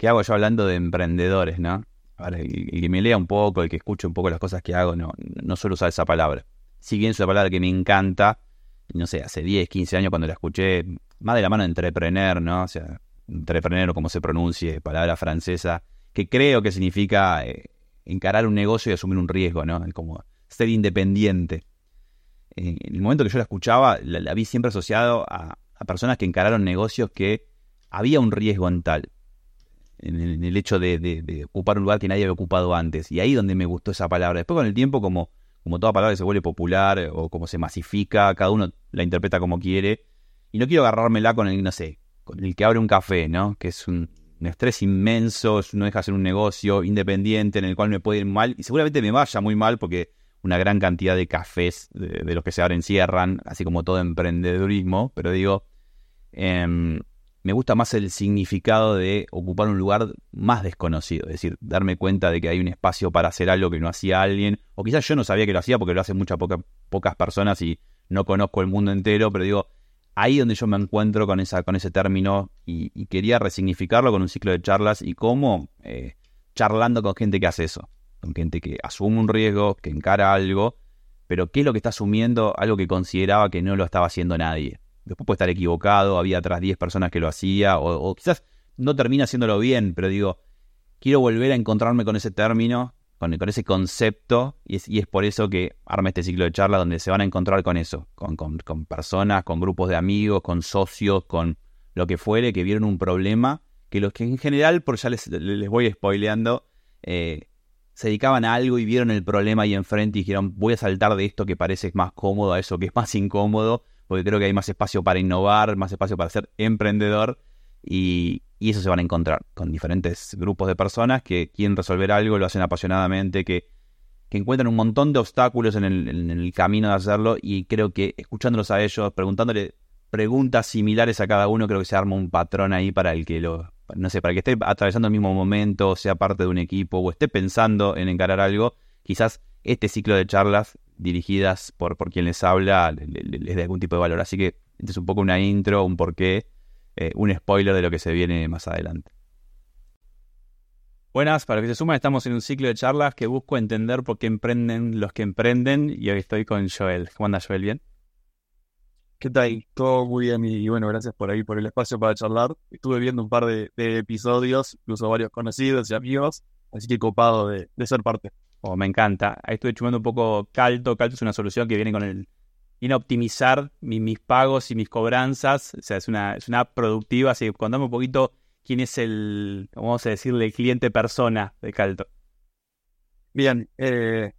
¿qué hago yo hablando de emprendedores, no? El, que me lea un poco, el que escuche un poco las cosas que hago, no, no suelo usar esa palabra. Si bien es una palabra que me encanta, no sé, hace 10, 15 años cuando la escuché, más de la mano de entrepreneur, ¿no? O sea, entrepreneur o como se pronuncie, palabra francesa, que creo que significa eh, encarar un negocio y asumir un riesgo, ¿no? Como ser independiente. en el momento que yo la escuchaba, la, vi siempre asociado a, personas que encararon negocios que había un riesgo en tal, en el, hecho de, ocupar un lugar que nadie había ocupado antes. Y ahí donde me gustó esa palabra. Después con el tiempo, como, como toda palabra se vuelve popular o como se masifica, cada uno la interpreta como quiere. Y no quiero agarrármela con el, no sé, con el que abre un café, ¿no? Que es un, estrés inmenso, no deja hacer un negocio independiente en el cual me puede ir mal y seguramente me vaya muy mal porque una gran cantidad de cafés de, los que se abren cierran, así como todo emprendedurismo, pero digo, em, me gusta más el significado de ocupar un lugar más desconocido, es decir, darme cuenta de que hay un espacio para hacer algo que no hacía alguien, o quizás yo no sabía que lo hacía porque lo hacen muchas pocas personas y no conozco el mundo entero, pero digo, ahí donde yo me encuentro con, esa, con ese término y, quería resignificarlo con un ciclo de charlas y cómo eh, charlando con gente que hace eso, con gente que asume un riesgo, que encara algo, pero qué es lo que está asumiendo, algo que consideraba que no lo estaba haciendo nadie. Después puede estar equivocado, había atrás 10 personas que lo hacía, o, quizás no termina haciéndolo bien, pero digo, quiero volver a encontrarme con ese término, con, ese concepto, y es, y es, por eso que arma este ciclo de charla donde se van a encontrar con eso, con, con, con, personas, con grupos de amigos, con socios, con lo que fuere, que vieron un problema, que los que en general, por ya les, les voy spoileando, eh, se dedicaban a algo y vieron el problema ahí enfrente y dijeron, voy a saltar de esto que parece más cómodo a eso que es más incómodo, porque creo que hay más espacio para innovar, más espacio para ser emprendedor y, eso se van a encontrar con diferentes grupos de personas que quieren resolver algo, lo hacen apasionadamente, que, encuentran un montón de obstáculos en el, camino de hacerlo y creo que escuchándolos a ellos, preguntándole preguntas similares a cada uno, creo que se arma un patrón ahí para el que lo, no sé, para que esté atravesando el mismo momento, sea parte de un equipo o esté pensando en encarar algo, quizás este ciclo de charlas dirigidas por, por quien les habla les, dé algún tipo de valor. Así que este es un poco una intro, un porqué, eh, un spoiler de lo que se viene más adelante. Buenas, para que se suman, estamos en un ciclo de charlas que busco entender por qué emprenden los que emprenden y hoy estoy con Joel. ¿Cómo anda Joel? ¿Bien? ¿Qué tal? Todo muy bien y, bueno, gracias por ahí, por el espacio para charlar. Estuve viendo un par de, episodios, incluso varios conocidos y amigos, así que copado de ser parte. Oh, me encanta. Ahí estuve chumando un poco Calto. Calto es una solución que viene con el. Viene a optimizar mis pagos y mis cobranzas. O sea, es una, es una productiva. Así que contame un poquito quién es el, vamos a decirle, el cliente persona de Calto. Bien. Eh,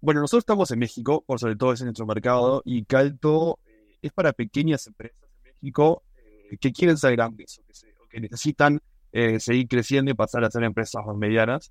bueno, nosotros estamos en México, por sobre todo es en nuestro mercado, y Calto eh, es para pequeñas empresas en México eh, que quieren ser grandes o que, necesitan seguir creciendo y pasar a ser empresas más medianas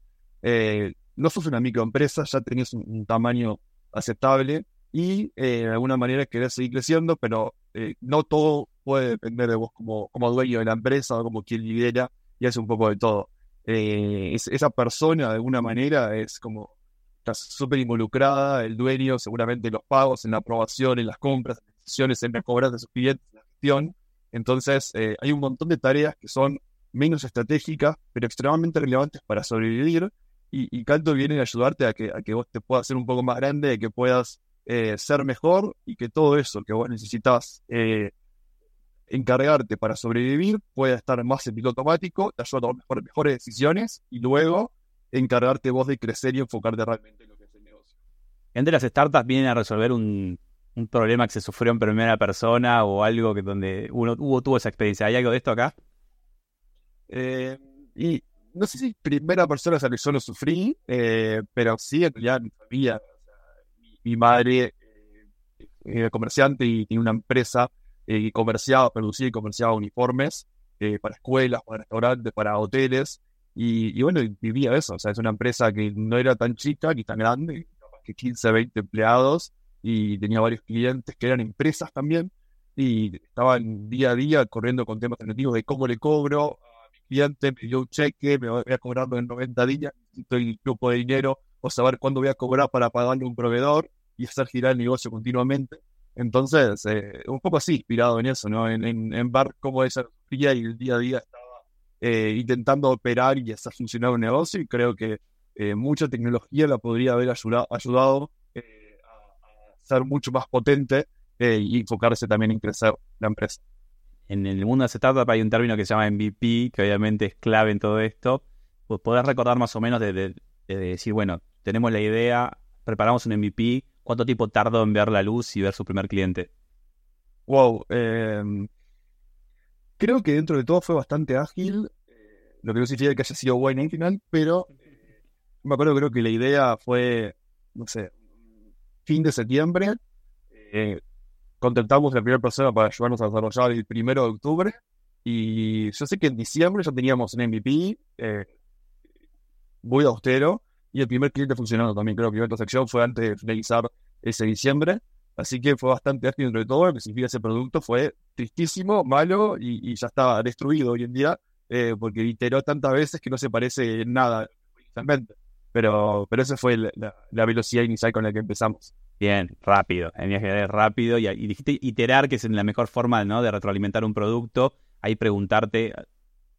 no sos una microempresa, ya tenés un, tamaño aceptable y eh, de alguna manera querés seguir creciendo, pero eh, no todo puede depender de vos como, como dueño de la empresa o como quien lidera y hace un poco de todo. Eh, esa persona de alguna manera es como está súper involucrada, el dueño seguramente en los pagos, en la aprobación, en las compras, en las decisiones, en las cobras de sus clientes, en la gestión. Entonces hay un montón de tareas que son menos estratégicas, pero extremadamente relevantes para sobrevivir y, Calto viene a ayudarte a que, a que vos te puedas ser un poco más grande, que puedas eh, ser mejor y que todo eso que vos necesitas eh, encargarte para sobrevivir pueda estar más en piloto automático, te ayuda a tomar mejores decisiones y luego encargarte vos de crecer y enfocarte realmente en lo que es el negocio. Entre las startups vienen a resolver un, problema que se sufrió en primera persona o algo que donde uno hubo, tuvo esa experiencia. ¿Hay algo de esto acá? Eh, y no sé si primera persona es que yo lo sufrí, eh, pero sí, ya mi familia, mi, madre eh, era comerciante y tenía una empresa eh, que comerciaba, producía y comerciaba uniformes para escuelas, para restaurantes, para hoteles, y, bueno, vivía eso, o sea, es una empresa que no era tan chica ni tan grande, que 15, 20 empleados, y tenía varios clientes que eran empresas también, y estaban día a día corriendo con temas alternativos de cómo le cobro cliente me dio un cheque, me voy a cobrar en 90 días, el grupo de dinero o saber cuándo voy a cobrar para pagarle a un proveedor y hacer girar el negocio continuamente. Entonces, eh, un poco así, inspirado en eso, ¿no? En, en, ver cómo sufría y el día a día estaba eh, intentando operar y hacer funcionar un negocio y creo que eh, mucha tecnología la podría haber ayudado, ayudado eh, a, ser mucho más potente y enfocarse también en crecer la empresa. En el mundo de startup hay un término que se llama MVP, que obviamente es clave en todo esto. Pues podés recordar más o menos de, decir, bueno, tenemos la idea, preparamos un MVP, ¿cuánto tiempo tardó en ver la luz y ver su primer cliente? Wow, em, creo que dentro de todo fue bastante ágil, eh, lo que no significa que haya sido bueno en final, pero eh, me acuerdo creo que la idea fue, no sé, fin de septiembre, eh, contactamos a la primera persona para ayudarnos a desarrollar el primero de octubre, y yo sé que en diciembre ya teníamos un MVP muy austero, y el primer cliente funcionando también, creo que la primera transacción fue antes de finalizar ese diciembre, Así que fue bastante ágil entre todo. Lo que significa ese producto fue tristísimo, malo y, ya estaba destruido hoy en día eh, porque iteró tantas veces que no se parece en nada. Pero, pero esa fue la, velocidad inicial con la que empezamos. Bien, rápido. En mi rápido y, dijiste iterar, que es la mejor forma ¿no? de retroalimentar un producto. Ahí preguntarte,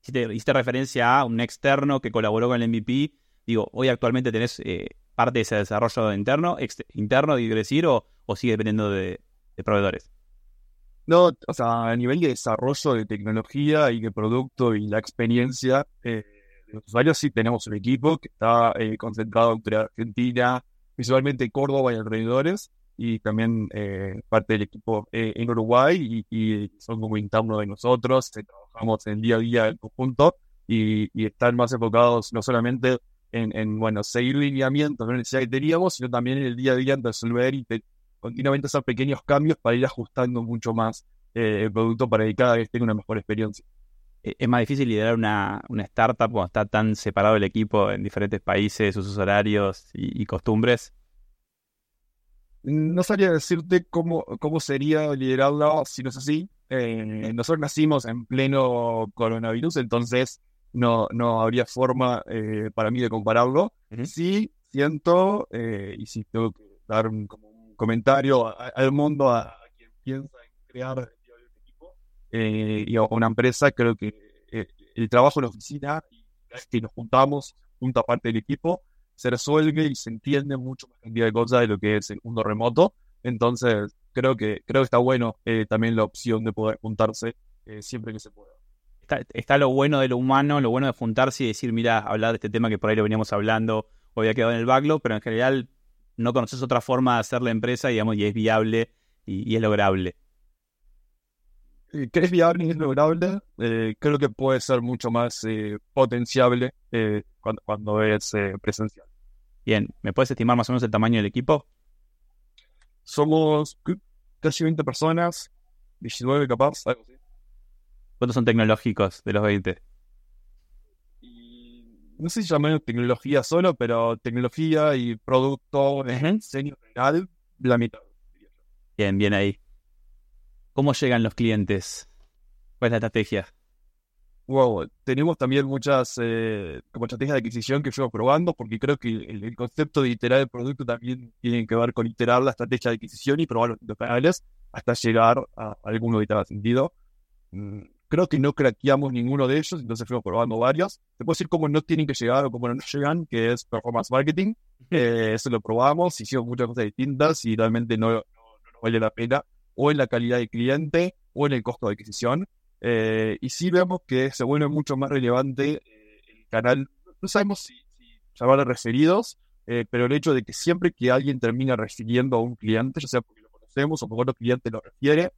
hiciste, hiciste referencia a un externo que colaboró con el MVP. Digo, hoy actualmente tenés eh, parte de ese desarrollo interno, interno, digo decir, o, o sigue dependiendo de, proveedores? No, o sea, a nivel de desarrollo de tecnología y de producto y la experiencia eh, de los usuarios, sí tenemos un equipo que está eh, concentrado entre Argentina, visualmente Córdoba y alrededores, y también eh, parte del equipo en Uruguay, y, son como internos de nosotros, trabajamos en el día a día en conjunto, y, y están más enfocados no solamente en, bueno, seguir lineamientos, no necesidad que teníamos, sino también en el día a día en resolver y continuamente hacer pequeños cambios para ir ajustando mucho más eh, el producto para que cada vez tenga una mejor experiencia. Eh, ¿Es más difícil liderar una, una startup cuando está tan separado el equipo en diferentes países, sus horarios y, costumbres? No sabría decirte cómo, cómo sería liderarla si no es así. Eh, nosotros nacimos en pleno coronavirus, entonces no, no habría forma eh, para mí de compararlo. Sí, siento, eh, y si tengo que dar un, comentario al mundo, a, quien piensa en crear eh, y a una empresa, creo que el trabajo en la oficina, que nos juntamos, junta parte del equipo, se resuelve y se entiende mucho más cantidad de cosas de lo que es el mundo remoto. Entonces, creo que, creo que está bueno también la opción de poder juntarse siempre que se pueda está, lo bueno de lo humano, lo bueno de juntarse y decir, mira, hablar de este tema que por ahí lo veníamos hablando o había quedado en el backlog, pero en general no conoces otra forma de hacer la empresa, digamos, y es viable y, es lograble. Que es viable y es lograble, eh, creo que puede ser mucho más eh, potenciable eh, cuando, es presencial. Bien, ¿me puedes estimar más o menos el tamaño del equipo? Somos casi 20 personas, 19 capaz, algo así. ¿Cuántos son tecnológicos de los 20? no sé si llaman tecnología solo, pero tecnología y producto en diseño general, la mitad. Bien, bien ahí. ¿Cómo llegan los clientes? ¿Cuál es la estrategia? Wow, tenemos también muchas eh, como estrategias de adquisición que fuimos probando, porque creo que el, concepto de iterar el producto también tiene que ver con iterar la estrategia de adquisición y probar los canales hasta llegar a alguno que tenga sentido. Mm, Creo que no craqueamos ninguno de ellos, entonces fuimos probando varios. Te puedo decir cómo no tienen que llegar o cómo no llegan, que es performance marketing. Eh, eso lo probamos, hicimos muchas cosas distintas y realmente no, no, vale la pena, o en la calidad de cliente o en el costo de adquisición. Eh, y sí vemos que se vuelve mucho más relevante eh, el canal. No sabemos si, si llamarle referidos, pero el hecho de que siempre que alguien termina refiriendo a un cliente, ya sea porque lo conocemos o porque otro cliente lo refiere,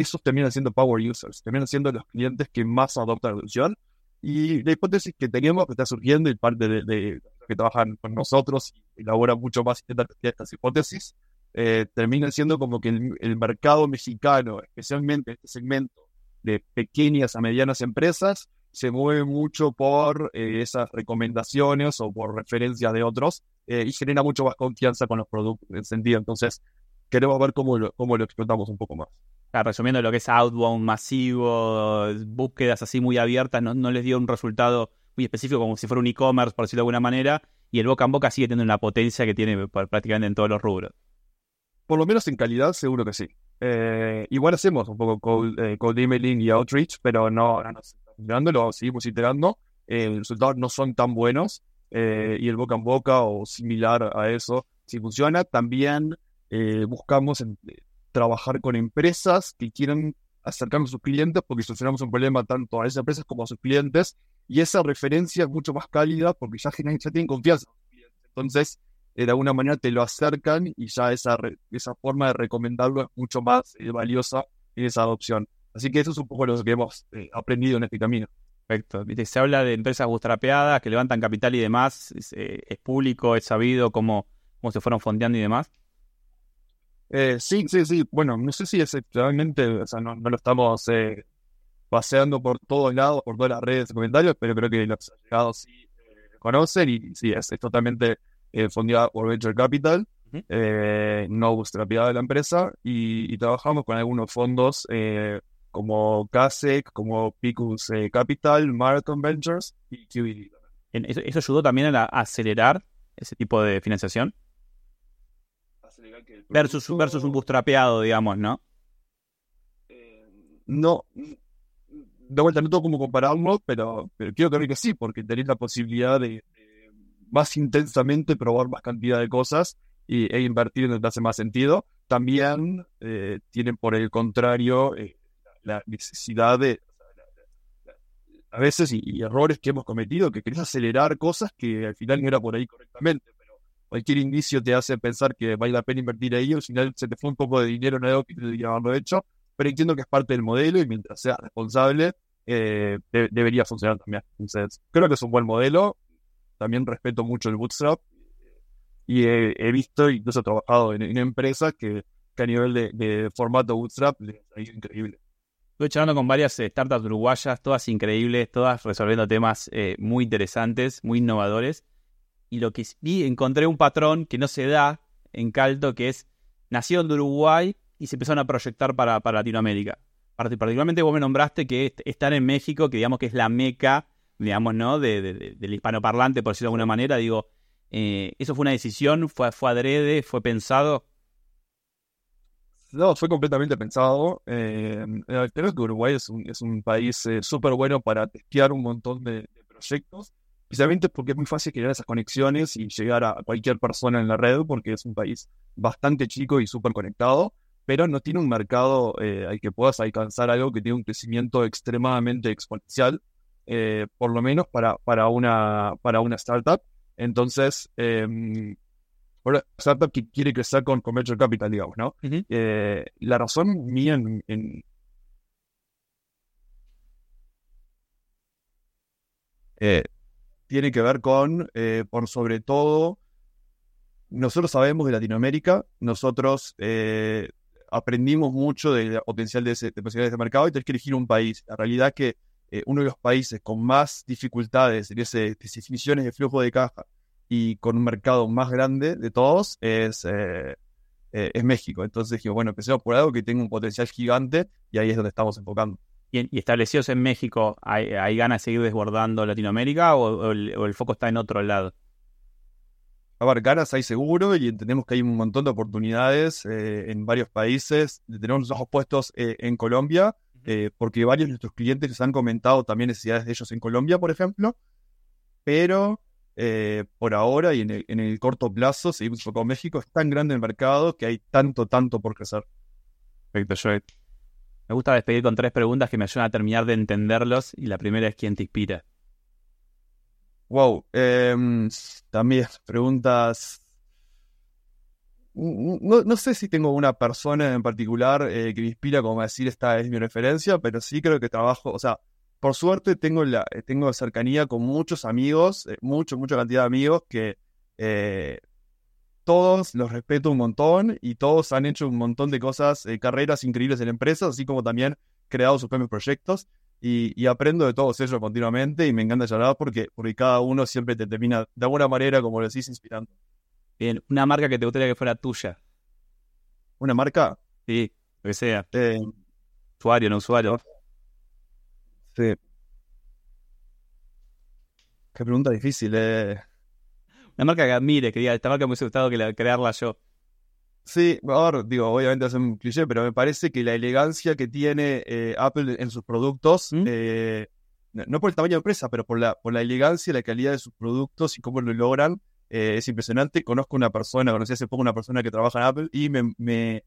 esos terminan siendo power users, terminan siendo los clientes que más adoptan la solución. Y la hipótesis que teníamos que está surgiendo y parte de, los que trabajan con nosotros y elaboran mucho más estas hipótesis, eh, terminan siendo como que el, mercado mexicano, especialmente este segmento de pequeñas a medianas empresas, se mueve mucho por eh, esas recomendaciones o por referencias de otros eh, y genera mucho más confianza con los productos en sentido. Entonces, queremos ver cómo cómo lo explotamos un poco más resumiendo lo que es outbound masivo, búsquedas así muy abiertas, no, les dio un resultado muy específico como si fuera un e-commerce, por decirlo de alguna manera, y el boca en boca sigue teniendo una potencia que tiene prácticamente en todos los rubros. Por lo menos en calidad, seguro que sí. Eh, igual hacemos un poco cold, eh, emailing y outreach, pero no, nos funcionando, lo seguimos iterando. Eh, los resultados no son tan buenos eh, y el boca en boca o similar a eso, si funciona, también eh, buscamos en, trabajar con empresas que quieran acercarnos a sus clientes porque solucionamos un problema tanto a esas empresas como a sus clientes y esa referencia es mucho más cálida porque ya, ya tienen confianza. Entonces, de alguna manera te lo acercan y ya esa, esa forma de recomendarlo es mucho más valiosa en esa adopción. Así que eso es un poco lo que hemos aprendido en este camino. Perfecto. Se habla de empresas bootstrapeadas que levantan capital y demás. ¿Es, eh, público, es sabido cómo, cómo se fueron fondeando y demás? Eh, sí, sí, sí. Bueno, no sé si es realmente, o sea, no, lo estamos eh, paseando por todos lados, por todas las redes de comentarios, pero creo que los allegados sí eh, conocen y sí, es, totalmente fondeada por Venture Capital, no bootstrapeada de la empresa y, y, trabajamos con algunos fondos como CASEC, como Picus eh, Capital, Marathon Ventures y QED. ¿Eso, ayudó también a, acelerar ese tipo de financiación? versus, versus un bootstrapeado, digamos, ¿no? Eh, no, de vuelta no tengo cómo compararlo, pero, pero quiero creer que sí, porque tenés la posibilidad de, más intensamente probar más cantidad de cosas y, e invertir donde hace más sentido. También eh, tienen por el contrario la necesidad de, a veces, y, errores que hemos cometido, que querés acelerar cosas que al final no era por ahí correctamente, pero cualquier indicio te hace pensar que vale la pena invertir ahí, al final se te fue un poco de dinero en algo que te debería haberlo hecho, pero entiendo que es parte del modelo y mientras sea responsable, eh, debería funcionar también. Entonces, creo que es un buen modelo, también respeto mucho el bootstrap, y he, visto, incluso he trabajado en, empresas que, a nivel de, formato bootstrap les ha increíble. Estuve charlando con varias eh, startups uruguayas, todas increíbles, todas resolviendo temas eh, muy interesantes, muy innovadores. Y lo que vi, encontré un patrón que no se da en Calto, que es, nacieron de Uruguay y se empezaron a proyectar para, Latinoamérica. Particularmente vos me nombraste que están en México, que digamos que es la meca, digamos, ¿no? De, del hispanoparlante, por decirlo de alguna manera. Digo, eh, ¿eso fue una decisión? ¿Fue, ¿Fue adrede? ¿Fue pensado? No, fue completamente pensado. Eh, creo que Uruguay es un, país eh, súper bueno para testear un montón de, proyectos, especialmente porque es muy fácil crear esas conexiones y llegar a cualquier persona en la red, porque es un país bastante chico y súper conectado, pero no tiene un mercado eh, al que puedas alcanzar algo que tiene un crecimiento extremadamente exponencial, eh, por lo menos para, para, una, para una startup. Entonces, em, una startup que quiere crecer con, Commercial Capital, digamos, ¿no? Eh, la razón mía en, eh, tiene que ver con, eh, por sobre todo, nosotros sabemos de Latinoamérica, nosotros aprendimos mucho del potencial de, ese, de de mercado y tenés que elegir un país. La realidad es que uno de los países con más dificultades en esas definiciones de flujo de caja y con un mercado más grande de todos es, eh, eh, es México. Entonces dije, bueno, empecemos por algo que tenga un potencial gigante y ahí es donde estamos enfocando. ¿Y, establecidos en México, ¿hay, hay ganas de seguir desbordando Latinoamérica o, el, foco está en otro lado? A ver, ganas hay seguro y entendemos que hay un montón de oportunidades eh, en varios países. Tenemos los ojos puestos en Colombia, porque varios de nuestros clientes nos han comentado también necesidades de ellos en Colombia, por ejemplo. Pero eh, por ahora y en el, corto plazo, seguimos en México, es tan grande el mercado que hay tanto, tanto por crecer. Perfecto, Me gusta despedir con tres preguntas que me ayudan a terminar de entenderlos y la primera es ¿quién te inspira? Wow, em, también preguntas... No, sé si tengo una persona en particular eh, que me inspira como decir esta es mi referencia, pero sí creo que trabajo, o sea, por suerte tengo, la, eh, tengo cercanía con muchos amigos, eh, mucho, mucha cantidad de amigos que eh, todos los respeto un montón y todos han hecho un montón de cosas, carreras increíbles en empresas, así como también creado sus propios proyectos. Y, aprendo de todos ellos continuamente y me encanta llorar porque, porque cada uno siempre te termina de alguna manera, como lo decís, inspirando. Bien, una marca que te gustaría que fuera tuya. ¿Una marca? Sí, lo que sea. usuario, no usuario. Sí. Qué pregunta difícil, eh. Una marca que admire, que diga, esta marca me hubiese gustado que crearla yo. Sí, ahora digo, obviamente es un cliché, pero me parece que la elegancia que tiene eh, Apple en sus productos ¿Mm? eh, no por el tamaño de empresa, pero por la, por la elegancia y la calidad de sus productos y cómo lo logran. Eh, es impresionante. Conozco una persona, conocí hace poco una persona que trabaja en Apple y me, me,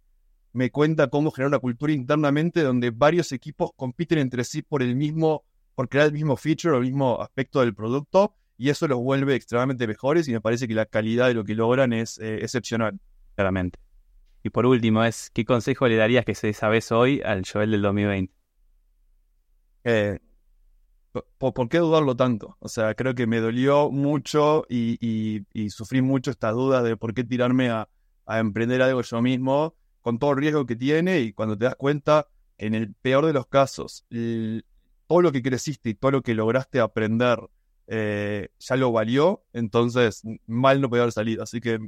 me cuenta cómo generar una cultura internamente donde varios equipos compiten entre sí por el mismo, por crear el mismo feature o el mismo aspecto del producto y eso los vuelve extremadamente mejores y me parece que la calidad de lo que logran es eh, excepcional. Claramente. Y por último es, ¿qué consejo le darías que se sabes hoy al Joel del 2020? Eh, ¿por, qué dudarlo tanto? O sea, creo que me dolió mucho y, sufrí mucho esta duda de por qué tirarme a, emprender algo yo mismo, con todo el riesgo que tiene y cuando te das cuenta, en el peor de los casos, todo lo que creciste y todo lo que lograste aprender eh, ya lo valió, entonces mal no podía haber salido. Así que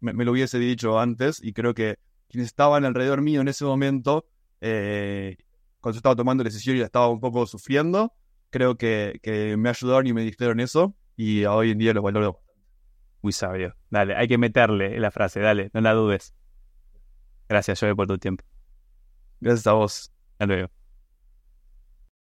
me, lo hubiese dicho antes y creo que quienes estaban alrededor mío en ese momento, eh, cuando yo estaba tomando la decisión y estaba un poco sufriendo, creo que, me ayudaron y me dijeron eso y hoy en día lo valoro. Muy sabio. Dale, hay que meterle la frase, dale, no la dudes. Gracias, Joey, por tu tiempo. Gracias a vos. Hasta luego.